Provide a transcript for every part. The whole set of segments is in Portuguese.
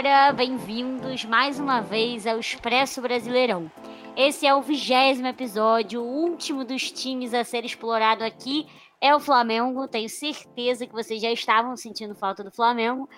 galera, bem-vindos mais uma vez ao Expresso Brasileirão. Esse é o vigésimo episódio, o último dos times a ser explorado aqui é o Flamengo. Tenho certeza que vocês já estavam sentindo falta do Flamengo.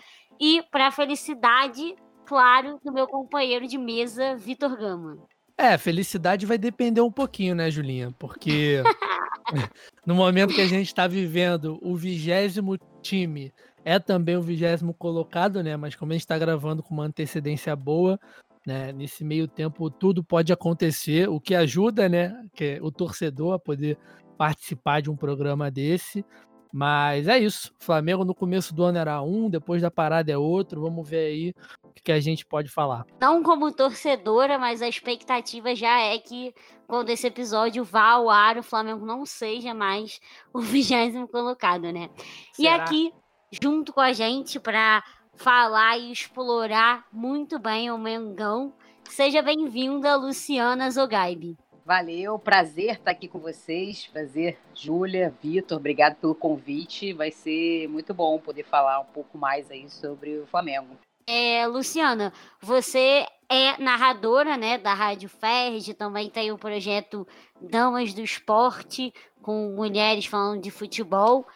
E para a felicidade, claro, do meu companheiro de mesa, Vitor Gama. É, felicidade vai depender um pouquinho, né, Julinha? Porque no momento que a gente está vivendo o vigésimo time é também o vigésimo colocado, né? Mas como a gente está gravando com uma antecedência boa, né? Nesse meio tempo tudo pode acontecer, o que ajuda, né? Que é o torcedor a poder participar de um programa desse. Mas é isso. O Flamengo no começo do ano era um, depois da parada é outro. Vamos ver aí o que a gente pode falar. Não como torcedora, mas a expectativa já é que quando esse episódio vá ao ar, o Flamengo não seja mais o vigésimo colocado, né? Será? E aqui junto com a gente para falar e explorar muito bem o Mengão. Seja bem-vinda, Luciana Zogaibe. Valeu, prazer estar aqui com vocês. Prazer, Júlia, Vitor, obrigado pelo convite. Vai ser muito bom poder falar um pouco mais aí sobre o Flamengo. É, Luciana, você é narradora, né, da Rádio Ferg, também tem o projeto Damas do Esporte, com mulheres falando de futebol.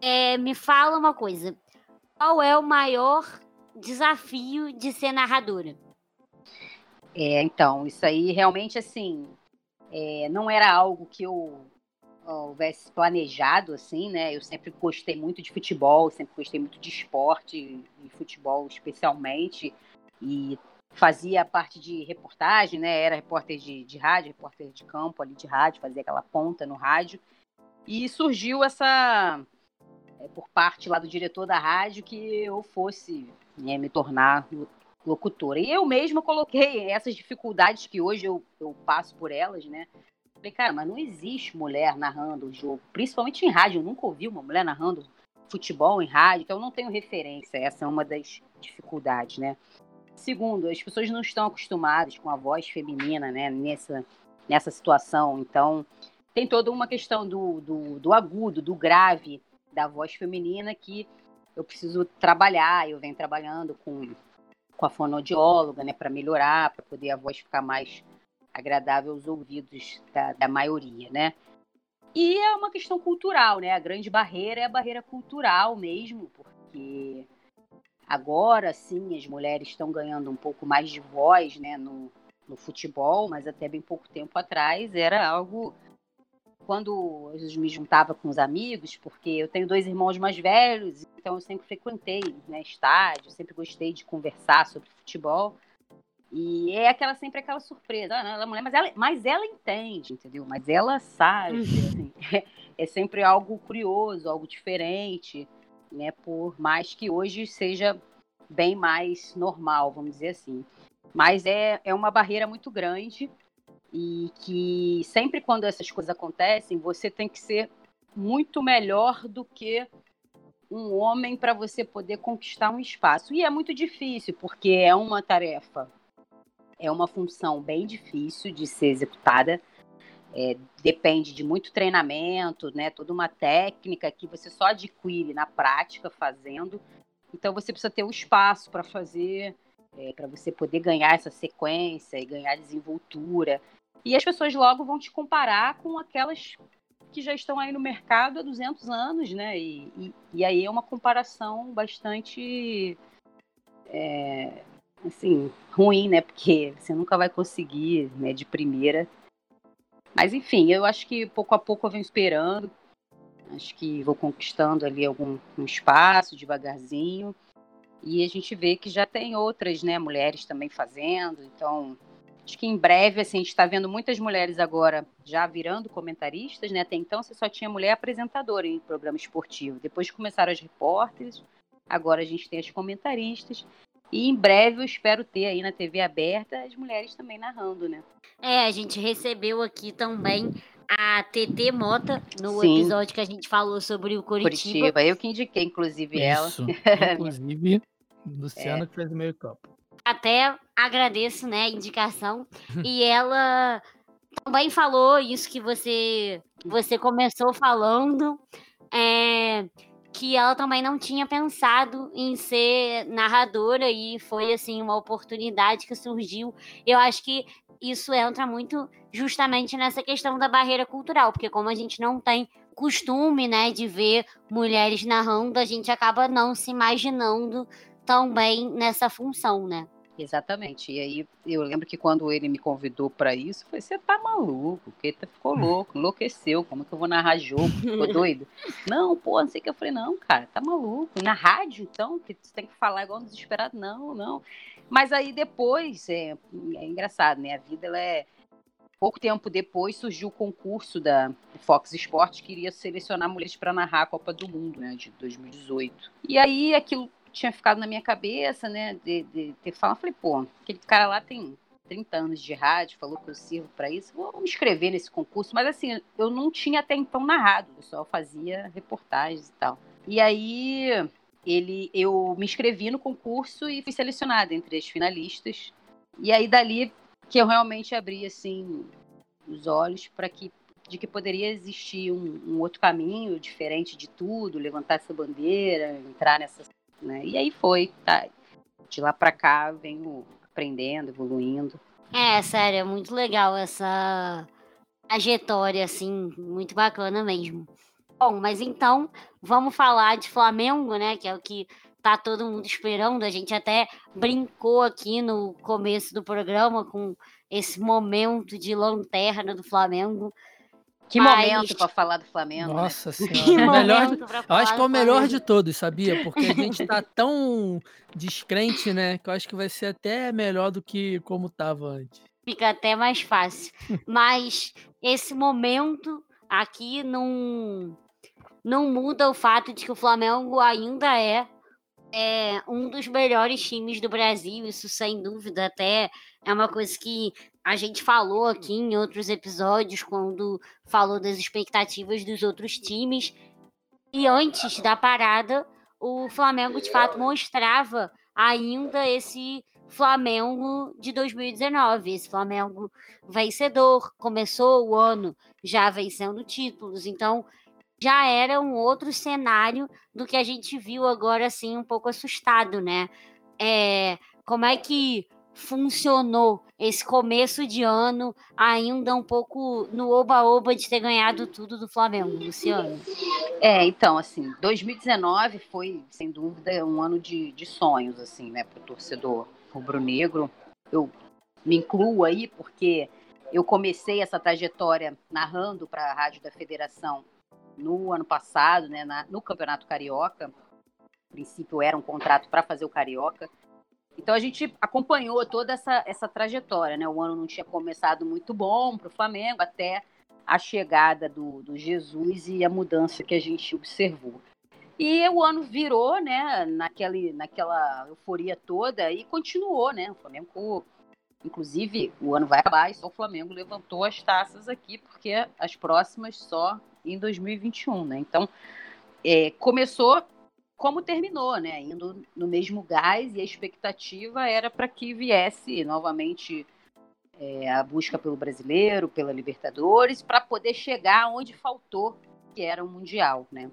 É, me fala uma coisa. Qual é o maior desafio de ser narradora? É, então, isso aí realmente assim é, não era algo que eu houvesse planejado assim, né? Eu sempre gostei muito de futebol, sempre gostei muito de esporte e futebol especialmente e fazia parte de reportagem, né? Era repórter de, de rádio, repórter de campo ali de rádio, fazia aquela ponta no rádio e surgiu essa por parte lá do diretor da rádio que eu fosse né, me tornar locutora. E eu mesma coloquei essas dificuldades que hoje eu, eu passo por elas, né? Falei, cara, mas não existe mulher narrando o jogo, principalmente em rádio. Eu nunca ouvi uma mulher narrando futebol em rádio, então eu não tenho referência. Essa é uma das dificuldades, né? Segundo, as pessoas não estão acostumadas com a voz feminina, né? Nessa, nessa situação. Então, tem toda uma questão do, do, do agudo, do grave, da voz feminina que eu preciso trabalhar. Eu venho trabalhando com, com a fonoaudióloga, né, para melhorar, para poder a voz ficar mais agradável aos ouvidos da, da maioria, né? E é uma questão cultural, né? A grande barreira é a barreira cultural mesmo, porque agora sim as mulheres estão ganhando um pouco mais de voz, né, no, no futebol, mas até bem pouco tempo atrás era algo quando eu me juntava com os amigos, porque eu tenho dois irmãos mais velhos, então eu sempre frequentei né, estádio, sempre gostei de conversar sobre futebol. E é aquela sempre aquela surpresa, ah, ela é mulher, mas ela, mas ela entende, entendeu? Mas ela sabe, uhum. assim, é, é sempre algo curioso, algo diferente, né? Por mais que hoje seja bem mais normal, vamos dizer assim. Mas é, é uma barreira muito grande e que sempre quando essas coisas acontecem, você tem que ser muito melhor do que um homem para você poder conquistar um espaço. E é muito difícil, porque é uma tarefa, é uma função bem difícil de ser executada. É, depende de muito treinamento, né? Toda uma técnica que você só adquire na prática fazendo. Então você precisa ter o um espaço para fazer, é, para você poder ganhar essa sequência e ganhar desenvoltura. E as pessoas logo vão te comparar com aquelas que já estão aí no mercado há 200 anos, né? E, e, e aí é uma comparação bastante, é, assim, ruim, né? Porque você nunca vai conseguir, né, de primeira. Mas enfim, eu acho que pouco a pouco eu venho esperando. Acho que vou conquistando ali algum um espaço devagarzinho. E a gente vê que já tem outras, né, mulheres também fazendo. Então, Acho que em breve, assim, a gente está vendo muitas mulheres agora já virando comentaristas, né? Até então você só tinha mulher apresentadora em programa esportivo. Depois começaram as repórteres, agora a gente tem as comentaristas. E em breve eu espero ter aí na TV aberta as mulheres também narrando, né? É, a gente recebeu aqui também a TT Mota no Sim. episódio que a gente falou sobre o Curitiba. Curitiba, eu que indiquei, inclusive, Isso. ela. Inclusive, Luciana é. que fez o meio campo até agradeço, né, a indicação. e ela também falou isso que você você começou falando, é, que ela também não tinha pensado em ser narradora e foi assim uma oportunidade que surgiu. Eu acho que isso entra muito justamente nessa questão da barreira cultural, porque como a gente não tem costume, né, de ver mulheres narrando, a gente acaba não se imaginando tão bem nessa função, né? Exatamente. E aí eu lembro que quando ele me convidou para isso, foi você tá maluco, que tá, ficou louco, enlouqueceu, como que eu vou narrar jogo? Ficou doido? não, pô, não sei o que eu falei, não, cara, tá maluco. Na rádio, então, que você tem que falar igual um desesperado, não, não. Mas aí depois, é, é engraçado, né? A vida ela é pouco tempo depois surgiu o concurso da Fox Sports que iria selecionar mulheres para narrar a Copa do Mundo, né, de 2018. E aí aquilo tinha ficado na minha cabeça, né, de, de ter falado, falei, pô, aquele cara lá tem 30 anos de rádio, falou que eu sirvo para isso, vou me inscrever nesse concurso, mas assim, eu não tinha até então narrado, eu só fazia reportagens e tal. E aí ele, eu me inscrevi no concurso e fui selecionada entre as finalistas. E aí dali que eu realmente abri assim os olhos para que de que poderia existir um, um, outro caminho diferente de tudo, levantar essa bandeira, entrar nessa, né? E aí foi, tá? De lá para cá venho aprendendo, evoluindo. É, sério, é muito legal essa trajetória assim, muito bacana mesmo. Bom, mas então vamos falar de Flamengo, né? Que é o que tá todo mundo esperando. A gente até brincou aqui no começo do programa com esse momento de lanterna do Flamengo. Que Mas... momento para falar do Flamengo. Né? Nossa né? senhora. melhor, eu acho que é o melhor de todos, sabia? Porque a gente tá tão descrente, né? Que eu acho que vai ser até melhor do que como tava antes. Fica até mais fácil. Mas esse momento aqui não, não muda o fato de que o Flamengo ainda é é um dos melhores times do Brasil, isso sem dúvida, até é uma coisa que a gente falou aqui em outros episódios, quando falou das expectativas dos outros times. E antes da parada, o Flamengo de fato mostrava ainda esse Flamengo de 2019, esse Flamengo vencedor, começou o ano já vencendo títulos, então já era um outro cenário do que a gente viu agora, assim, um pouco assustado, né? É, como é que funcionou esse começo de ano, ainda um pouco no oba-oba de ter ganhado tudo do Flamengo, Luciano? É, então, assim, 2019 foi, sem dúvida, um ano de, de sonhos, assim, né, para o torcedor rubro-negro. Eu me incluo aí porque eu comecei essa trajetória narrando para a Rádio da Federação no ano passado, né, na, no Campeonato Carioca. No princípio era um contrato para fazer o Carioca. Então a gente acompanhou toda essa, essa trajetória, né? O ano não tinha começado muito bom para o Flamengo até a chegada do, do Jesus e a mudança que a gente observou. E o ano virou, né, naquele, naquela euforia toda e continuou, né? O Flamengo, inclusive, o ano vai acabar e só o Flamengo levantou as taças aqui, porque as próximas só em 2021, né? Então, é, começou como terminou, né? Indo no mesmo gás e a expectativa era para que viesse novamente é, a busca pelo brasileiro, pela Libertadores, para poder chegar onde faltou, que era o Mundial, né?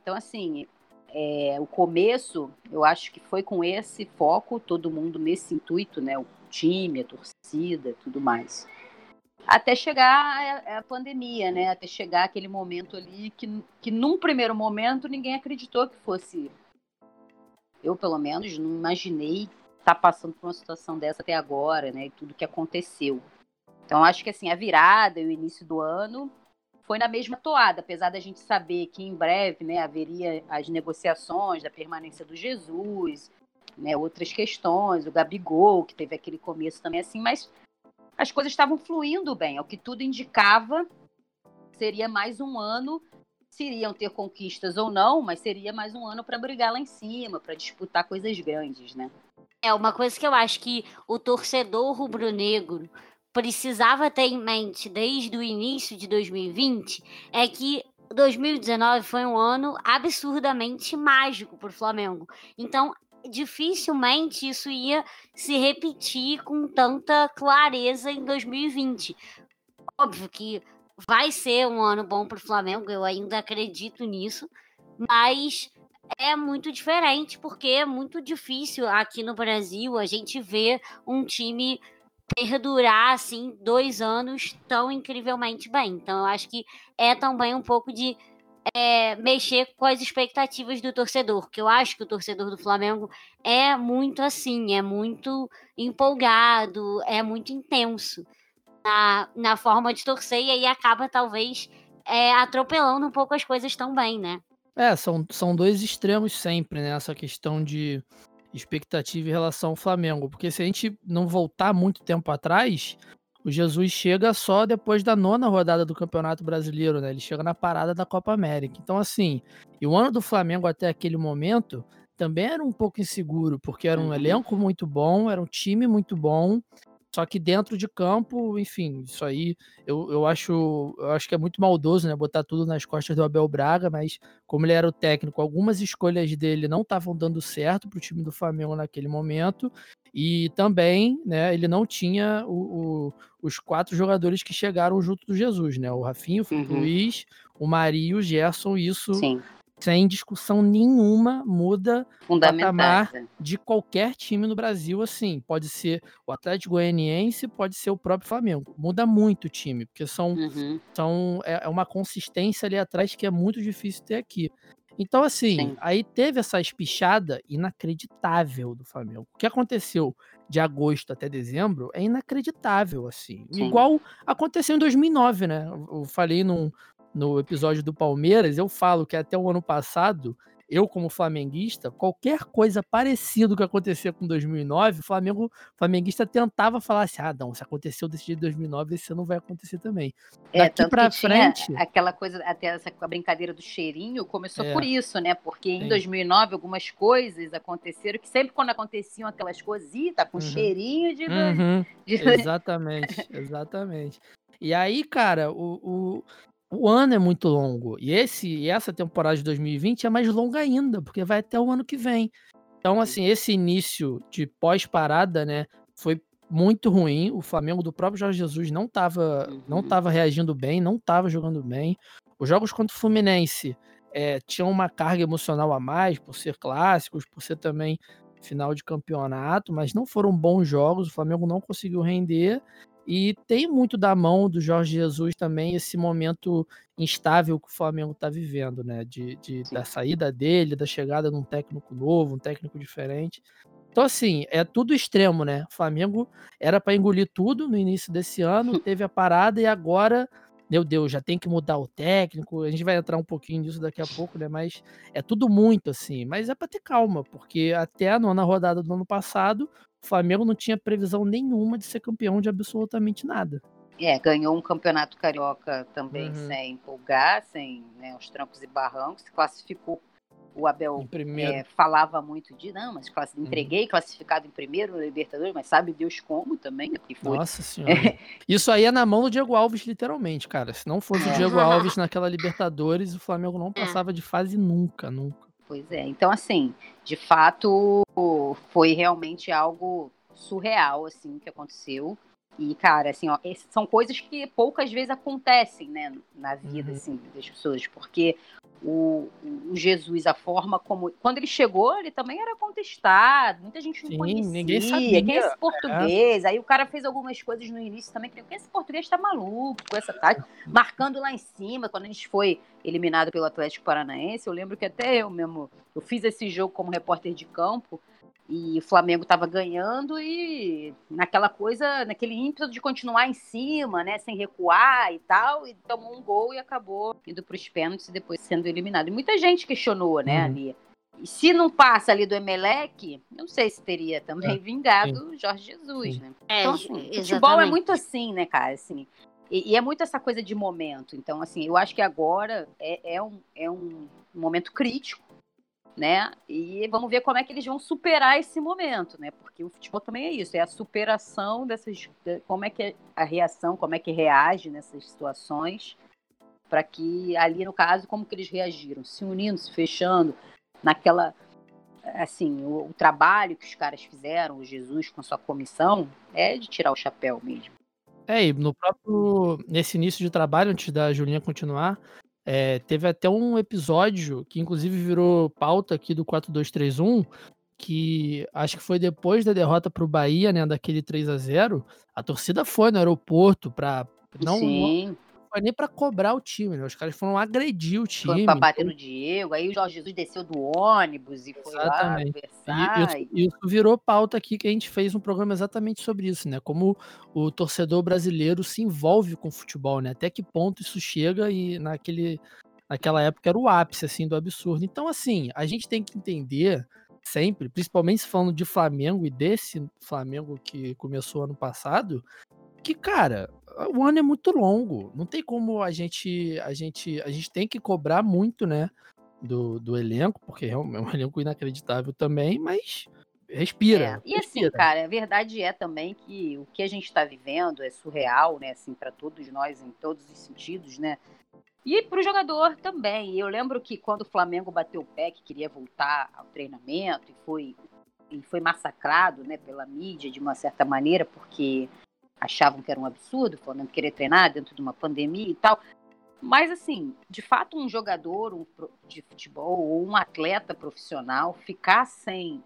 Então, assim, é, o começo, eu acho que foi com esse foco, todo mundo nesse intuito, né? O time, a torcida, tudo mais até chegar a, a, pandemia, né? Até chegar aquele momento ali que, que num primeiro momento ninguém acreditou que fosse. Eu, pelo menos, não imaginei estar tá passando por uma situação dessa até agora, né? E tudo que aconteceu. Então, acho que assim, a virada e o início do ano foi na mesma toada, apesar da gente saber que em breve né, haveria as negociações da permanência do Jesus, né, outras questões, o Gabigol, que teve aquele começo também assim, mas as coisas estavam fluindo bem. É o que tudo indicava, seria mais um ano. Se iriam ter conquistas ou não, mas seria mais um ano para brigar lá em cima, para disputar coisas grandes, né? É uma coisa que eu acho que o torcedor rubro-negro precisava ter em mente desde o início de 2020 é que 2019 foi um ano absurdamente mágico para o Flamengo. Então, dificilmente isso ia se repetir com tanta clareza em 2020. Óbvio que vai ser um ano bom para o Flamengo, eu ainda acredito nisso, mas é muito diferente, porque é muito difícil aqui no Brasil a gente ver um time perdurar assim dois anos tão incrivelmente bem. Então eu acho que é também um pouco de é, mexer com as expectativas do torcedor, que eu acho que o torcedor do Flamengo é muito assim, é muito empolgado, é muito intenso na, na forma de torcer e aí acaba talvez é, atropelando um pouco as coisas também, né? É, são, são dois extremos sempre, né? Essa questão de expectativa em relação ao Flamengo. Porque se a gente não voltar muito tempo atrás, o Jesus chega só depois da nona rodada do Campeonato Brasileiro, né? Ele chega na parada da Copa América. Então, assim, e o ano do Flamengo até aquele momento também era um pouco inseguro, porque era um uhum. elenco muito bom, era um time muito bom, só que dentro de campo, enfim, isso aí eu, eu, acho, eu acho que é muito maldoso, né? Botar tudo nas costas do Abel Braga, mas como ele era o técnico, algumas escolhas dele não estavam dando certo para o time do Flamengo naquele momento. E também, né, ele não tinha o, o, os quatro jogadores que chegaram junto do Jesus, né? O Rafinho, o uhum. Luiz, o Mari e o Gerson. Isso Sim sem discussão nenhuma, muda o patamar de qualquer time no Brasil, assim. Pode ser o Atlético Goianiense, pode ser o próprio Flamengo. Muda muito o time, porque são, uhum. são é, é uma consistência ali atrás que é muito difícil ter aqui. Então, assim, Sim. aí teve essa espichada inacreditável do Flamengo. O que aconteceu de agosto até dezembro é inacreditável, assim. Sim. Igual aconteceu em 2009, né? Eu falei num, no episódio do Palmeiras, eu falo que até o ano passado, eu como flamenguista, qualquer coisa parecida que acontecia com 2009, o Flamengo, flamenguista tentava falar assim: "Ah, não, se aconteceu desse jeito em 2009, esse ano não vai acontecer também". É, Daqui para frente, aquela coisa até essa brincadeira do cheirinho começou é, por isso, né? Porque em sim. 2009 algumas coisas aconteceram que sempre quando aconteciam aquelas coisas, ih, tá com uhum. cheirinho de, uhum. de... Exatamente, exatamente. E aí, cara, o, o, o ano é muito longo. E esse essa temporada de 2020 é mais longa ainda, porque vai até o ano que vem. Então, assim, esse início de pós-parada, né, foi muito ruim. O Flamengo do próprio Jorge Jesus não estava não uhum. tava reagindo bem, não estava jogando bem. Os jogos contra o Fluminense é, tinham uma carga emocional a mais, por ser clássicos, por ser também final de campeonato, mas não foram bons jogos. O Flamengo não conseguiu render. E tem muito da mão do Jorge Jesus também esse momento instável que o Flamengo está vivendo, né? De, de da saída dele, da chegada de um técnico novo, um técnico diferente. Então, assim, é tudo extremo, né? O Flamengo era para engolir tudo no início desse ano, teve a parada e agora, meu Deus, já tem que mudar o técnico. A gente vai entrar um pouquinho nisso daqui a pouco, né? Mas é tudo muito assim. Mas é para ter calma, porque até a nona rodada do ano passado, o Flamengo não tinha previsão nenhuma de ser campeão de absolutamente nada. É, ganhou um campeonato carioca também uhum. sem empolgar, sem né, os trancos e barrancos, se classificou. O Abel é, falava muito de não, mas class... uhum. entreguei classificado em primeiro no Libertadores, mas sabe Deus como também, que foi. Nossa senhora. Isso aí é na mão do Diego Alves, literalmente, cara. Se não fosse é. o Diego Alves naquela Libertadores, o Flamengo não é. passava de fase nunca, nunca. Pois é. Então, assim, de fato, foi realmente algo surreal, assim, que aconteceu. E, cara, assim, ó, são coisas que poucas vezes acontecem, né, na vida, uhum. assim, das pessoas, porque o, o, Jesus, a forma como. Quando ele chegou, ele também era contestado, muita gente não Sim, conhecia. Ninguém sabia. Quem é esse português? É. Aí o cara fez algumas coisas no início também, que esse português tá maluco com essa tática, marcando lá em cima, quando a gente foi eliminado pelo Atlético Paranaense. Eu lembro que até eu mesmo, eu fiz esse jogo como repórter de campo. E o Flamengo estava ganhando e naquela coisa, naquele ímpeto de continuar em cima, né, sem recuar e tal, e tomou um gol e acabou indo para os pênaltis e depois sendo eliminado. E muita gente questionou, né, uhum. ali. E se não passa ali do Emelec, não sei se teria também é, vingado sim. Jorge Jesus, sim. né? É, então, assim, futebol é muito assim, né, cara, assim. E, e, é muito essa coisa de momento. Então, assim, eu acho que agora é, é, um, é um momento crítico né? E vamos ver como é que eles vão superar esse momento, né? Porque o futebol também é isso, é a superação dessas, como é que é a reação, como é que reage nessas situações, para que ali no caso como que eles reagiram, se unindo, se fechando, naquela assim, o, o trabalho que os caras fizeram, o Jesus com sua comissão, é de tirar o chapéu mesmo. É, e no próprio nesse início de trabalho, antes da Julinha continuar, É, teve até um episódio que, inclusive, virou pauta aqui do 4231, que acho que foi depois da derrota para o Bahia, né, daquele 3 a 0 a torcida foi no aeroporto para não, Sim foi nem pra cobrar o time, né? Os caras foram agredir o time. Foi pra bater então... no Diego, aí o Jorge Jesus desceu do ônibus e foi exatamente. lá conversar. E, isso, isso virou pauta aqui que a gente fez um programa exatamente sobre isso, né? Como o torcedor brasileiro se envolve com o futebol, né? Até que ponto isso chega e naquele, naquela época era o ápice, assim, do absurdo. Então, assim, a gente tem que entender sempre, principalmente falando de Flamengo e desse Flamengo que começou ano passado, que, cara, o ano é muito longo. Não tem como a gente. A gente, a gente tem que cobrar muito, né? Do, do elenco, porque é um, é um elenco inacreditável também, mas respira. É. E assim, respira. assim, cara, a verdade é também que o que a gente está vivendo é surreal, né? Assim, para todos nós, em todos os sentidos, né? E para o jogador também. Eu lembro que quando o Flamengo bateu o pé, que queria voltar ao treinamento e foi, e foi massacrado né, pela mídia de uma certa maneira, porque achavam que era um absurdo, falando querer treinar dentro de uma pandemia e tal. Mas, assim, de fato, um jogador um, de futebol ou um atleta profissional ficar sem,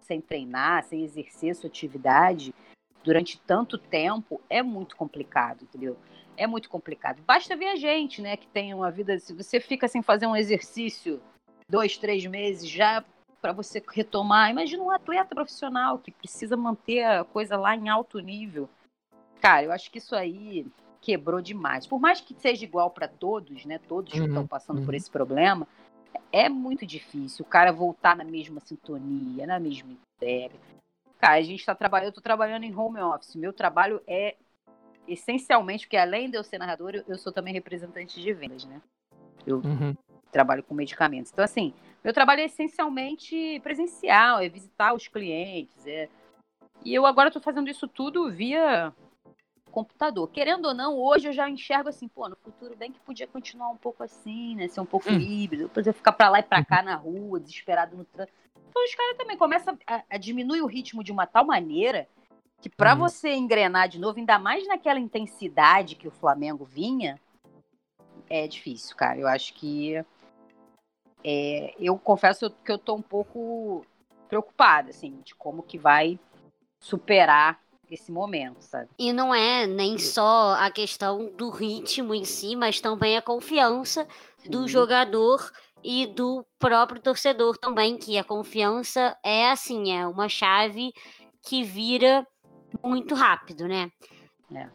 sem treinar, sem exercer sua atividade durante tanto tempo é muito complicado, entendeu? É muito complicado. Basta ver a gente, né, que tem uma vida. Se você fica sem fazer um exercício dois, três meses já para você retomar, imagina um atleta profissional que precisa manter a coisa lá em alto nível. Cara, eu acho que isso aí quebrou demais. Por mais que seja igual para todos, né? Todos uhum, que estão passando uhum. por esse problema, é muito difícil o cara voltar na mesma sintonia, na mesma ideia. Cara, a gente está trabalhando, eu tô trabalhando em home office. Meu trabalho é essencialmente, porque além de eu ser narrador, eu, eu sou também representante de vendas, né? Eu uhum. trabalho com medicamentos. Então, assim, meu trabalho é essencialmente presencial, é visitar os clientes, é... E eu agora estou fazendo isso tudo via computador. Querendo ou não, hoje eu já enxergo assim, pô, no futuro bem que podia continuar um pouco assim, né? Ser um pouco hum. híbrido, podia ficar para lá e para cá uhum. na rua, desesperado no trânsito. Então os caras também começam a, a, diminuir o ritmo de uma tal maneira que para hum. você engrenar de novo, ainda mais naquela intensidade que o Flamengo vinha, é difícil, cara. Eu acho que é, eu confesso que eu tô um pouco preocupada, assim, de como que vai superar esse momento, sabe? E não é nem só a questão do ritmo em si, mas também a confiança do jogador e do próprio torcedor também, que a confiança é assim, é uma chave que vira muito rápido, né?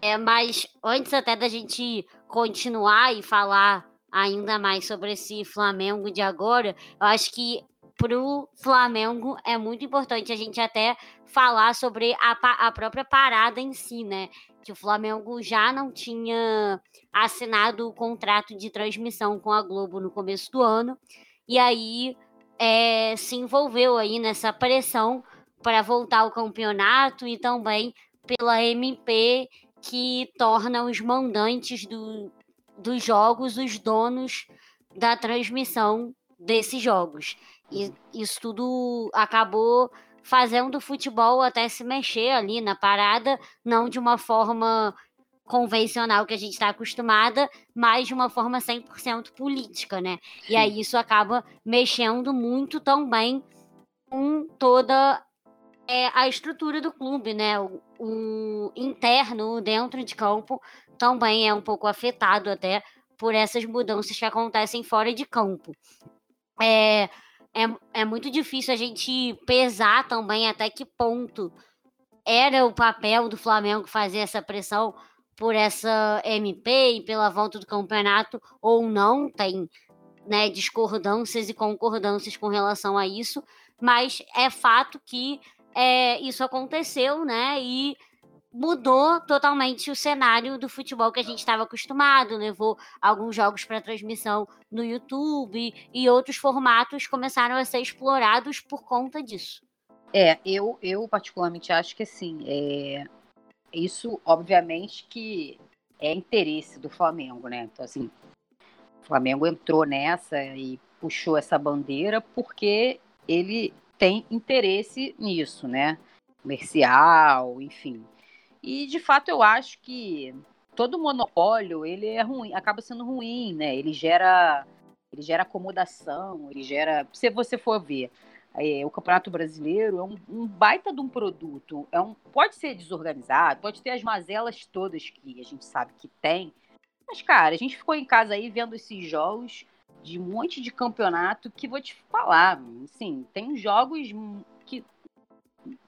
É. é, mas antes até da gente continuar e falar ainda mais sobre esse Flamengo de agora, eu acho que pro Flamengo é muito importante a gente até falar sobre a, a própria parada em si, né? Que o Flamengo já não tinha assinado o contrato de transmissão com a Globo no começo do ano, e aí é, se envolveu aí nessa pressão para voltar ao campeonato e também pela MP que torna os mandantes do, dos jogos os donos da transmissão desses jogos. E isso tudo acabou fazendo o futebol até se mexer ali na parada, não de uma forma convencional que a gente está acostumada, mas de uma forma 100% política, né? Sim. E aí isso acaba mexendo muito também com toda é, a estrutura do clube, né? O, o interno, dentro de campo, também é um pouco afetado até por essas mudanças que acontecem fora de campo. É, é, é muito difícil a gente pesar também até que ponto era o papel do Flamengo fazer essa pressão por essa MP e pela volta do campeonato ou não. Tem né, discordâncias e concordâncias com relação a isso, mas é fato que é, isso aconteceu, né? E mudou totalmente o cenário do futebol que a gente estava acostumado, levou alguns jogos para transmissão no YouTube e outros formatos começaram a ser explorados por conta disso. É, eu, eu particularmente acho que assim, é, isso obviamente que é interesse do Flamengo, né? Então assim, o Flamengo entrou nessa e puxou essa bandeira porque ele tem interesse nisso, né? Comercial, enfim. E de fato eu acho que todo monopólio ele é ruim, acaba sendo ruim, né? Ele gera, ele gera acomodação, ele gera. Se você for ver, é, o Campeonato Brasileiro é um, um, baita de um produto. É um, pode ser desorganizado, pode ter as mazelas todas que a gente sabe que tem. Mas, cara, a gente ficou em casa aí vendo esses jogos de um monte de campeonato que vou te falar, assim, tem jogos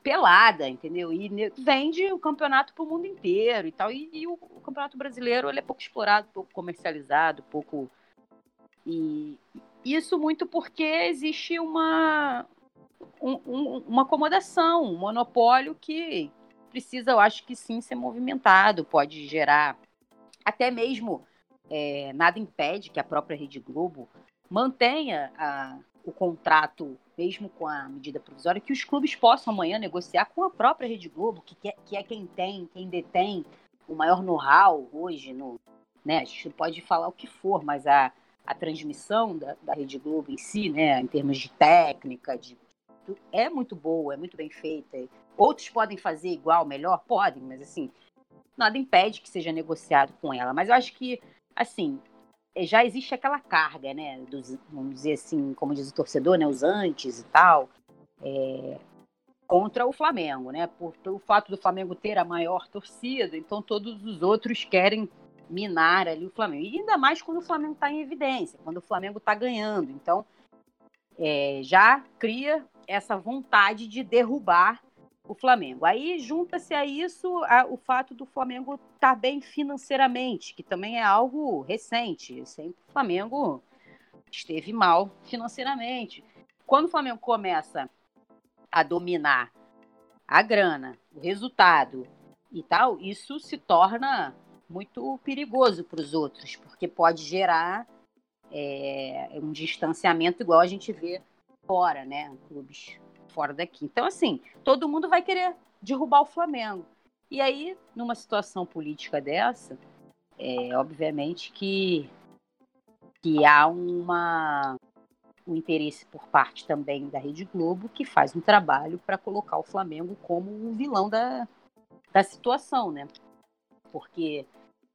pelada, entendeu? E vende o campeonato para o mundo inteiro e tal. E, e o, o, campeonato brasileiro ele é pouco explorado, pouco comercializado, pouco. E isso muito porque existe uma, um, um, uma acomodação, um monopólio que precisa, eu acho que sim, ser movimentado, pode gerar até mesmo é, nada impede que a própria Rede Globo mantenha a, o contrato, mesmo com a medida provisória, que os clubes possam amanhã negociar com a própria Rede Globo, que, é, que é quem tem, quem detém o maior know-how hoje no. Né, a gente pode falar o que for, mas a, a transmissão da, da Rede Globo em si, né, em termos de técnica, de é muito boa, é muito bem feita. Outros podem fazer igual, melhor? Podem, mas assim, nada impede que seja negociado com ela. Mas eu acho que, assim, já existe aquela carga, né? Dos, vamos dizer assim, como diz o torcedor, né? Os antes e tal, é, contra o Flamengo, né? Por, pelo fato do Flamengo ter a maior torcida, então todos os outros querem minar ali o Flamengo. E ainda mais quando o Flamengo está em evidência, quando o Flamengo está ganhando. Então, é, já cria essa vontade de derrubar o Flamengo. Aí junta-se a isso a, o fato do Flamengo estar tá bem financeiramente, que também é algo recente. Sempre o Flamengo esteve mal financeiramente. Quando o Flamengo começa a dominar a grana, o resultado e tal, isso se torna muito perigoso para os outros, porque pode gerar é, um distanciamento igual a gente vê fora, né? Clubes fora daqui. Então, assim, todo mundo vai querer derrubar o Flamengo. E aí, numa situação política dessa, é, obviamente que, que há uma, um interesse por parte também da Rede Globo, que faz um trabalho para colocar o Flamengo como o vilão da, da situação, né? Porque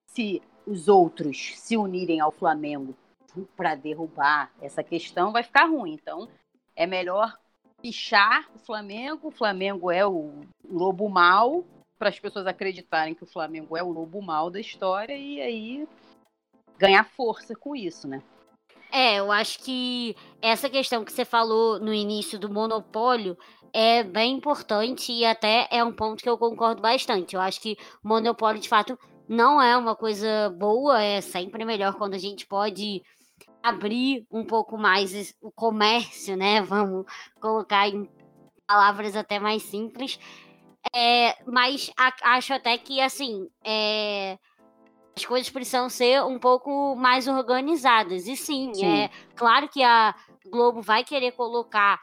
se os outros se unirem ao Flamengo para derrubar essa questão, vai ficar ruim. Então, é melhor pichar o Flamengo. O Flamengo é o lobo mau, para as pessoas acreditarem que o Flamengo é o lobo mau da história e aí ganhar força com isso, né? É, eu acho que essa questão que você falou no início do monopólio é bem importante e até é um ponto que eu concordo bastante. Eu acho que monopólio, de fato, não é uma coisa boa, é sempre melhor quando a gente pode abrir um pouco mais o comércio, né? Vamos colocar em palavras até mais simples. É, mas a, acho até que assim é, as coisas precisam ser um pouco mais organizadas. E sim, sim. é claro que a Globo vai querer colocar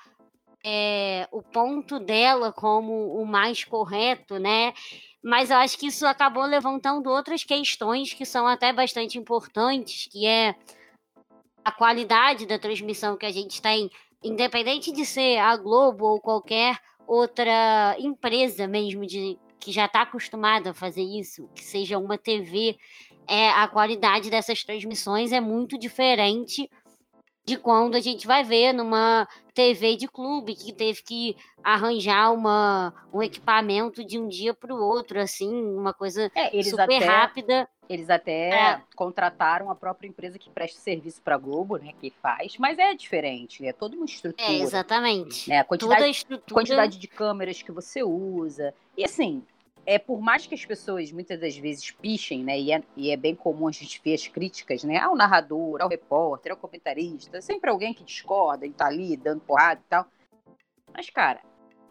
é, o ponto dela como o mais correto, né? Mas eu acho que isso acabou levantando outras questões que são até bastante importantes, que é a qualidade da transmissão que a gente tem, independente de ser a Globo ou qualquer outra empresa mesmo de que já está acostumada a fazer isso, que seja uma TV, é, a qualidade dessas transmissões é muito diferente de quando a gente vai ver numa TV de clube que teve que arranjar uma, um equipamento de um dia para o outro, assim, uma coisa é, super até, rápida. Eles até é. contrataram a própria empresa que presta serviço para a Globo, né, que faz, mas é diferente, é toda uma estrutura. É, exatamente. Né, a quantidade, estrutura... quantidade de câmeras que você usa. E assim, é por mais que as pessoas muitas das vezes pichem, né? E é, e é, bem comum a gente ver as críticas, né? Ao narrador, ao repórter, ao comentarista, sempre alguém que discorda e tá ali dando porrada e tal. Mas, cara,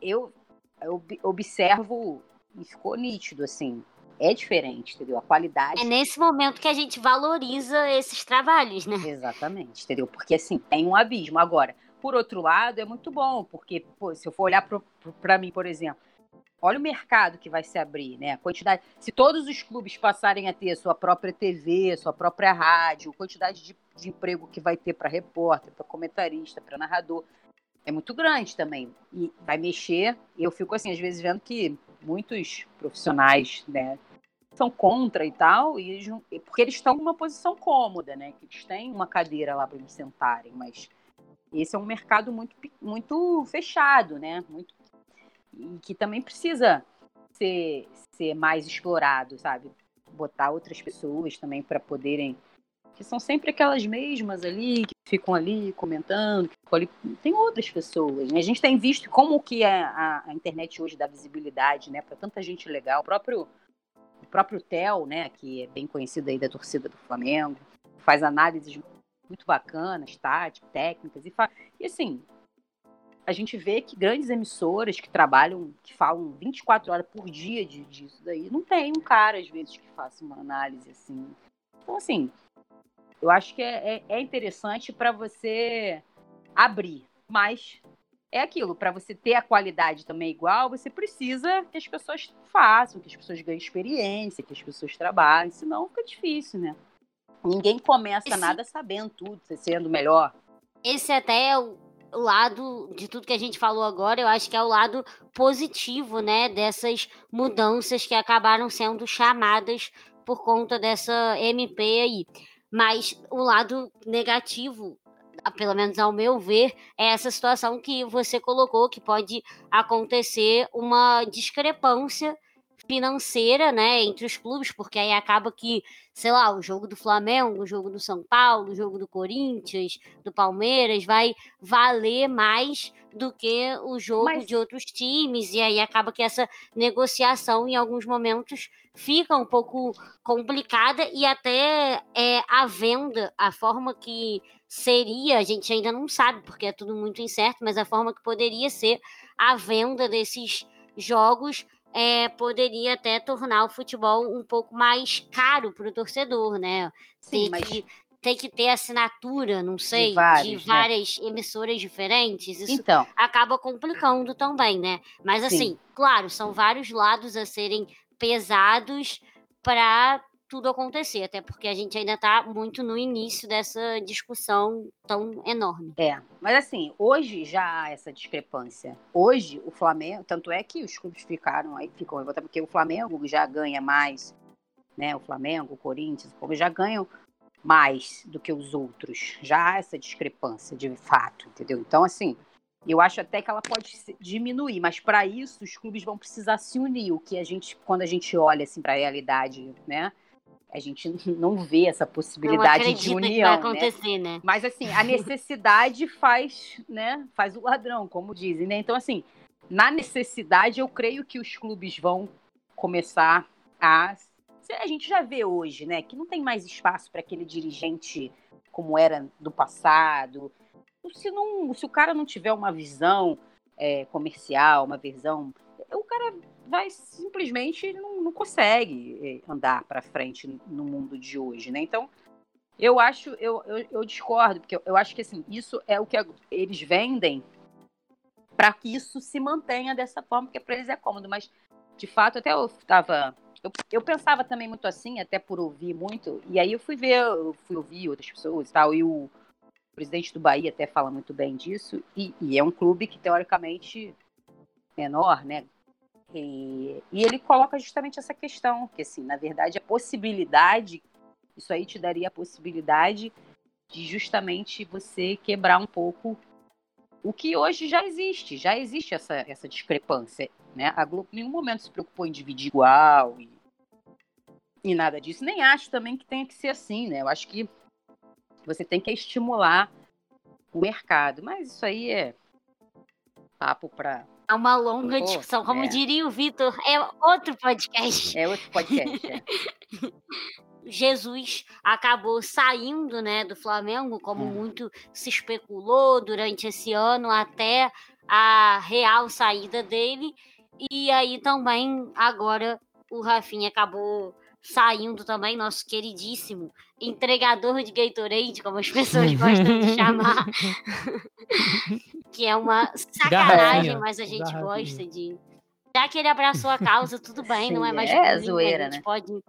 eu, eu observo e ficou nítido, assim. É diferente, entendeu? A qualidade. É nesse momento que a gente valoriza esses trabalhos, né? Exatamente, entendeu? Porque, assim, tem um abismo. Agora, por outro lado, é muito bom, porque, pô, se eu for olhar para mim, por exemplo, Olha o mercado que vai se abrir, né? A quantidade. Se todos os clubes passarem a ter sua própria TV, sua própria rádio, a quantidade de, de emprego que vai ter para repórter, para comentarista, para narrador, é muito grande também. E vai mexer. Eu fico assim, às vezes, vendo que muitos profissionais, né? São contra e tal, e eles, porque eles estão numa posição cômoda, né? Que eles têm uma cadeira lá para eles sentarem, mas esse é um mercado muito, muito fechado, né? Muito, e que também precisa ser, ser mais explorado, sabe? Botar outras pessoas também para poderem. Que são sempre aquelas mesmas ali, que ficam ali comentando, que ficam ali. Tem outras pessoas. Né? A gente tem visto como que a, a, a internet hoje dá visibilidade né, para tanta gente legal. O próprio, próprio Theo, né, que é bem conhecido aí da torcida do Flamengo, faz análises muito bacanas, táticas, técnicas, e, e assim, a gente vê que grandes emissoras que trabalham, que falam 24 horas por dia de, disso daí, não tem um cara, às vezes, que faça uma análise assim. Então, assim, eu acho que é, é, é interessante para você abrir, mas é aquilo, para você ter a qualidade também igual, você precisa que as pessoas façam, que as pessoas ganhem experiência, que as pessoas trabalhem, senão fica difícil, né? Ninguém começa Esse... nada sabendo tudo, sendo melhor. Esse até é o lado de tudo que a gente falou agora, eu acho que é o lado positivo, né, dessas mudanças que acabaram sendo chamadas por conta dessa MP aí. Mas o lado negativo, pelo menos ao meu ver, é essa situação que você colocou, que pode acontecer uma discrepância financeira, né, entre os clubes, porque aí acaba que, sei lá, o jogo do Flamengo, o jogo do São Paulo, o jogo do Corinthians, do Palmeiras vai valer mais do que o jogo Mas... de outros times, e aí acaba que essa negociação em alguns momentos fica um pouco complicada e até é, a venda, a forma que seria, a gente ainda não sabe, porque é tudo muito incerto, mas a forma que poderia ser a venda desses jogos é, poderia até tornar o futebol um pouco mais caro para o torcedor, né? Sim, tem, mas... que, tem que ter assinatura, não sei, de, vários, de né? várias né? emissoras diferentes. Isso então. acaba complicando também, né? Mas assim, Sim. claro, são vários lados a serem pesados para tudo acontecer, até porque a gente ainda está muito no início dessa discussão tão enorme. É, mas assim, hoje já há essa discrepância. Hoje o Flamengo, tanto é que os clubes ficaram aí, ficam revoltados, porque o Flamengo já ganha mais, né? O Flamengo, o Corinthians, o já ganham mais do que os outros. Já há essa discrepância de fato, entendeu? Então, assim, eu acho até que ela pode diminuir, mas para isso os clubes vão precisar se unir. O que a gente, quando a gente olha assim para a realidade, né? A gente não vê essa possibilidade de união. Que vai né? acontecer, né? né? Mas assim, a necessidade faz, né? Faz o ladrão, como dizem, né? Então, assim, na necessidade, eu creio que os clubes vão começar a. A gente já vê hoje, né? Que não tem mais espaço para aquele dirigente como era do passado. Se, não, se o cara não tiver uma visão é, comercial, uma visão. O cara vai simplesmente não, não consegue eh, andar para frente no mundo de hoje, né? Então, eu acho, eu, eu, eu, discordo, porque eu acho que assim, isso é o que eles vendem para que isso se mantenha dessa forma, porque para eles é cômodo, mas de fato, até eu estava. Eu, eu pensava também muito assim, até por ouvir muito, e aí eu fui ver, eu fui ouvir outras pessoas e tal, e o presidente do Bahia até fala muito bem disso, e, e é um clube que teoricamente menor, né? E, e, ele coloca justamente essa questão, que assim, na verdade, a possibilidade, isso aí te daria a possibilidade de justamente você quebrar um pouco o que hoje já existe, já existe essa, essa discrepância, né? A Globo em nenhum momento se preocupou em dividir igual e, e nada disso. Nem acho também que tenha que ser assim, né? Eu acho que você tem que estimular o mercado, mas isso aí é papo para é uma longa Pô, discussão. Como é. diria o Vitor, é outro podcast. É outro podcast. É. Jesus acabou saindo né, do Flamengo, como hum. muito se especulou durante esse ano, até a real saída dele. E aí também, agora, o Rafinha acabou saindo também, nosso queridíssimo entregador de Gatorade, como as pessoas gostam de chamar. que é uma sacanagem, mas a gente gosta de. Já que ele abraçou a causa, tudo bem, Sim, não é mais é zoeira, a gente né? pode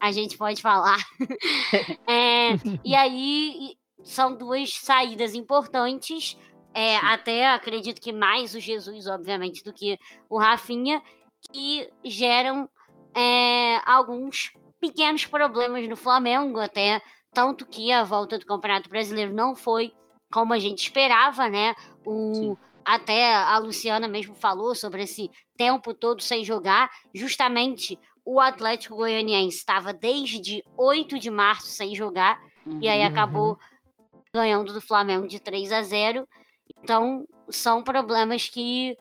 a gente pode falar. é, e aí são duas saídas importantes. É, até acredito que mais o Jesus, obviamente, do que o Rafinha, que geram é, alguns pequenos problemas no Flamengo, até tanto que a volta do Campeonato Brasileiro não foi como a gente esperava, né? O, até a Luciana mesmo falou sobre esse tempo todo sem jogar, justamente o Atlético Goianiense estava desde 8 de março sem jogar, uhum, e aí uhum, acabou uhum. ganhando do Flamengo de 3 a 0. Então, são problemas que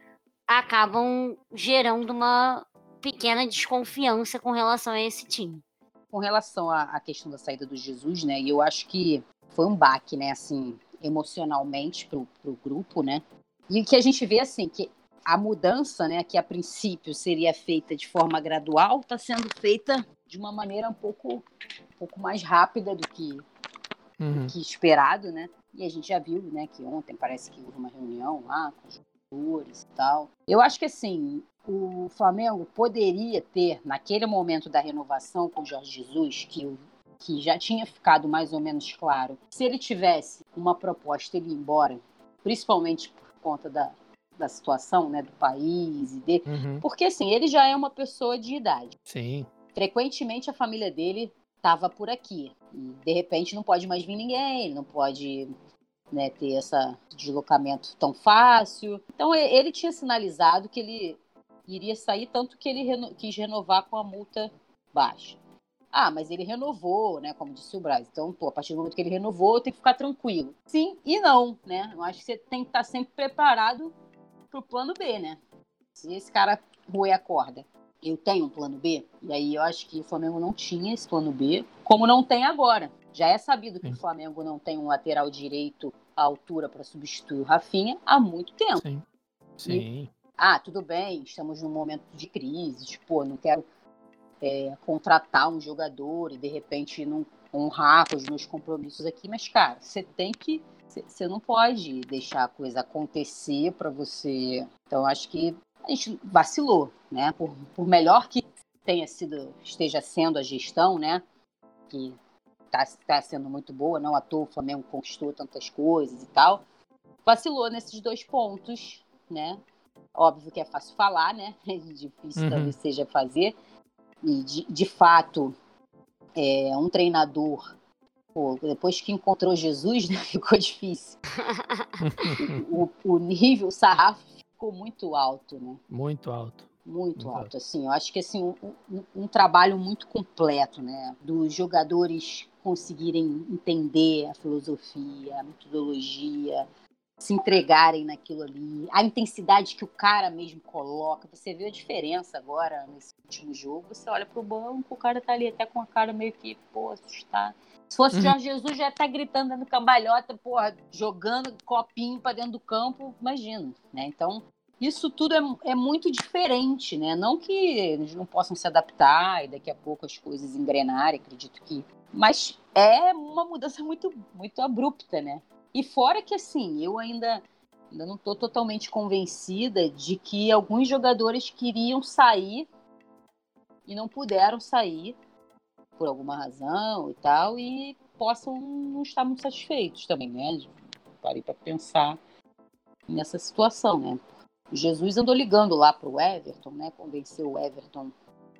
acabam gerando uma pequena desconfiança com relação a esse time. Com relação à questão da saída do Jesus, né? E eu acho que foi um baque, né? Assim, emocionalmente pro, pro grupo, né? E que a gente vê, assim, que a mudança, né, que a princípio seria feita de forma gradual, está sendo feita de uma maneira um pouco, um pouco mais rápida do que, uhum. do que esperado, né? E a gente já viu, né, que ontem parece que houve uma reunião lá com os jogadores e tal. Eu acho que, assim, o Flamengo poderia ter, naquele momento da renovação com o Jorge Jesus, que, que já tinha ficado mais ou menos claro, se ele tivesse uma proposta, ele ir embora, principalmente por conta da, da situação, né, do país e de, uhum. porque assim ele já é uma pessoa de idade. Sim. Frequentemente a família dele estava por aqui e de repente não pode mais vir ninguém, ele não pode né, ter esse deslocamento tão fácil. Então ele tinha sinalizado que ele iria sair, tanto que ele reno quis renovar com a multa baixa. Ah, mas ele renovou, né? Como disse o Braz. Então, pô, a partir do momento que ele renovou, tem que ficar tranquilo. Sim e não, né? Eu acho que você tem que estar sempre preparado pro plano B, né? Se esse cara roer a corda, eu tenho um plano B, e aí eu acho que o Flamengo não tinha esse plano B, como não tem agora. Já é sabido que Sim. o Flamengo não tem um lateral direito à altura para substituir o Rafinha há muito tempo. Sim. Sim. E, ah, tudo bem, estamos num momento de crise, tipo, não quero é, contratar um jogador e de repente não honrar com os meus compromissos aqui, mas, cara, você tem que. Você não pode deixar a coisa acontecer para você. Então, acho que a gente vacilou, né? Por, por melhor que tenha sido, esteja sendo a gestão, né? Que está tá sendo muito boa, não à toa o Flamengo conquistou tantas coisas e tal. Vacilou nesses dois pontos, né? Óbvio que é fácil falar, né? É difícil uhum. talvez seja fazer. E de, de fato, é, um treinador, pô, depois que encontrou Jesus, né, ficou difícil. o, o nível, o sarrafo ficou muito alto, né? Muito alto. Muito, muito alto, alto, assim. Eu acho que assim, um, um, um, trabalho muito completo, né? Dos jogadores conseguirem entender a filosofia, a metodologia, se entregarem naquilo ali, a intensidade que o cara mesmo coloca. Você vê a diferença agora nesse último jogo. Você olha pro banco, o cara tá ali até com a cara meio que, pô, assustado. Se fosse uhum. Jorge Jesus, já tá gritando dando cambalhota, porra, jogando copinho para dentro do campo, imagina, né? Então, isso tudo é, é muito diferente, né? Não que eles não possam se adaptar e daqui a pouco as coisas engrenarem, acredito que. Mas é uma mudança muito, muito abrupta, né? E fora que, assim, eu ainda, ainda não estou totalmente convencida de que alguns jogadores queriam sair e não puderam sair por alguma razão e tal, e possam não estar muito satisfeitos também, né? Parei para pensar nessa situação, né? Jesus andou ligando lá para o Everton, né? Convenceu o Everton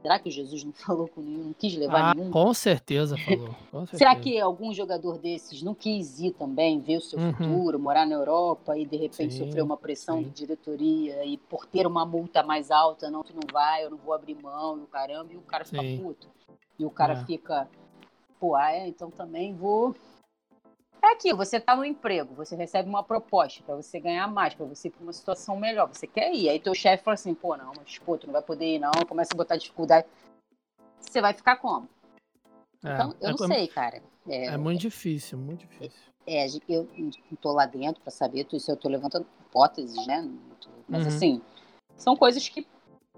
Será que o Jesus não falou com nenhum, não quis levar ah, nenhum? Com certeza falou. Com certeza. Será que algum jogador desses não quis ir também, ver o seu uhum. futuro, morar na Europa e de repente sim, sofrer uma pressão sim. de diretoria e por ter uma multa mais alta, não, tu não vai, eu não vou abrir mão e o caramba, e o cara fica sim. puto. E o cara é. fica, pô, ah, é, então também vou é aquilo, você está no emprego, você recebe uma proposta para você ganhar mais, para você ir para uma situação melhor, você quer ir. Aí teu chefe fala assim, pô, não, mas pô, tu não vai poder ir não, começa a botar dificuldade. Você vai ficar como? É, então, eu é, não sei, cara. É, é muito difícil, muito difícil. É, eu não tô lá dentro para saber, isso eu tô levantando hipóteses, né? Mas uhum. assim, são coisas que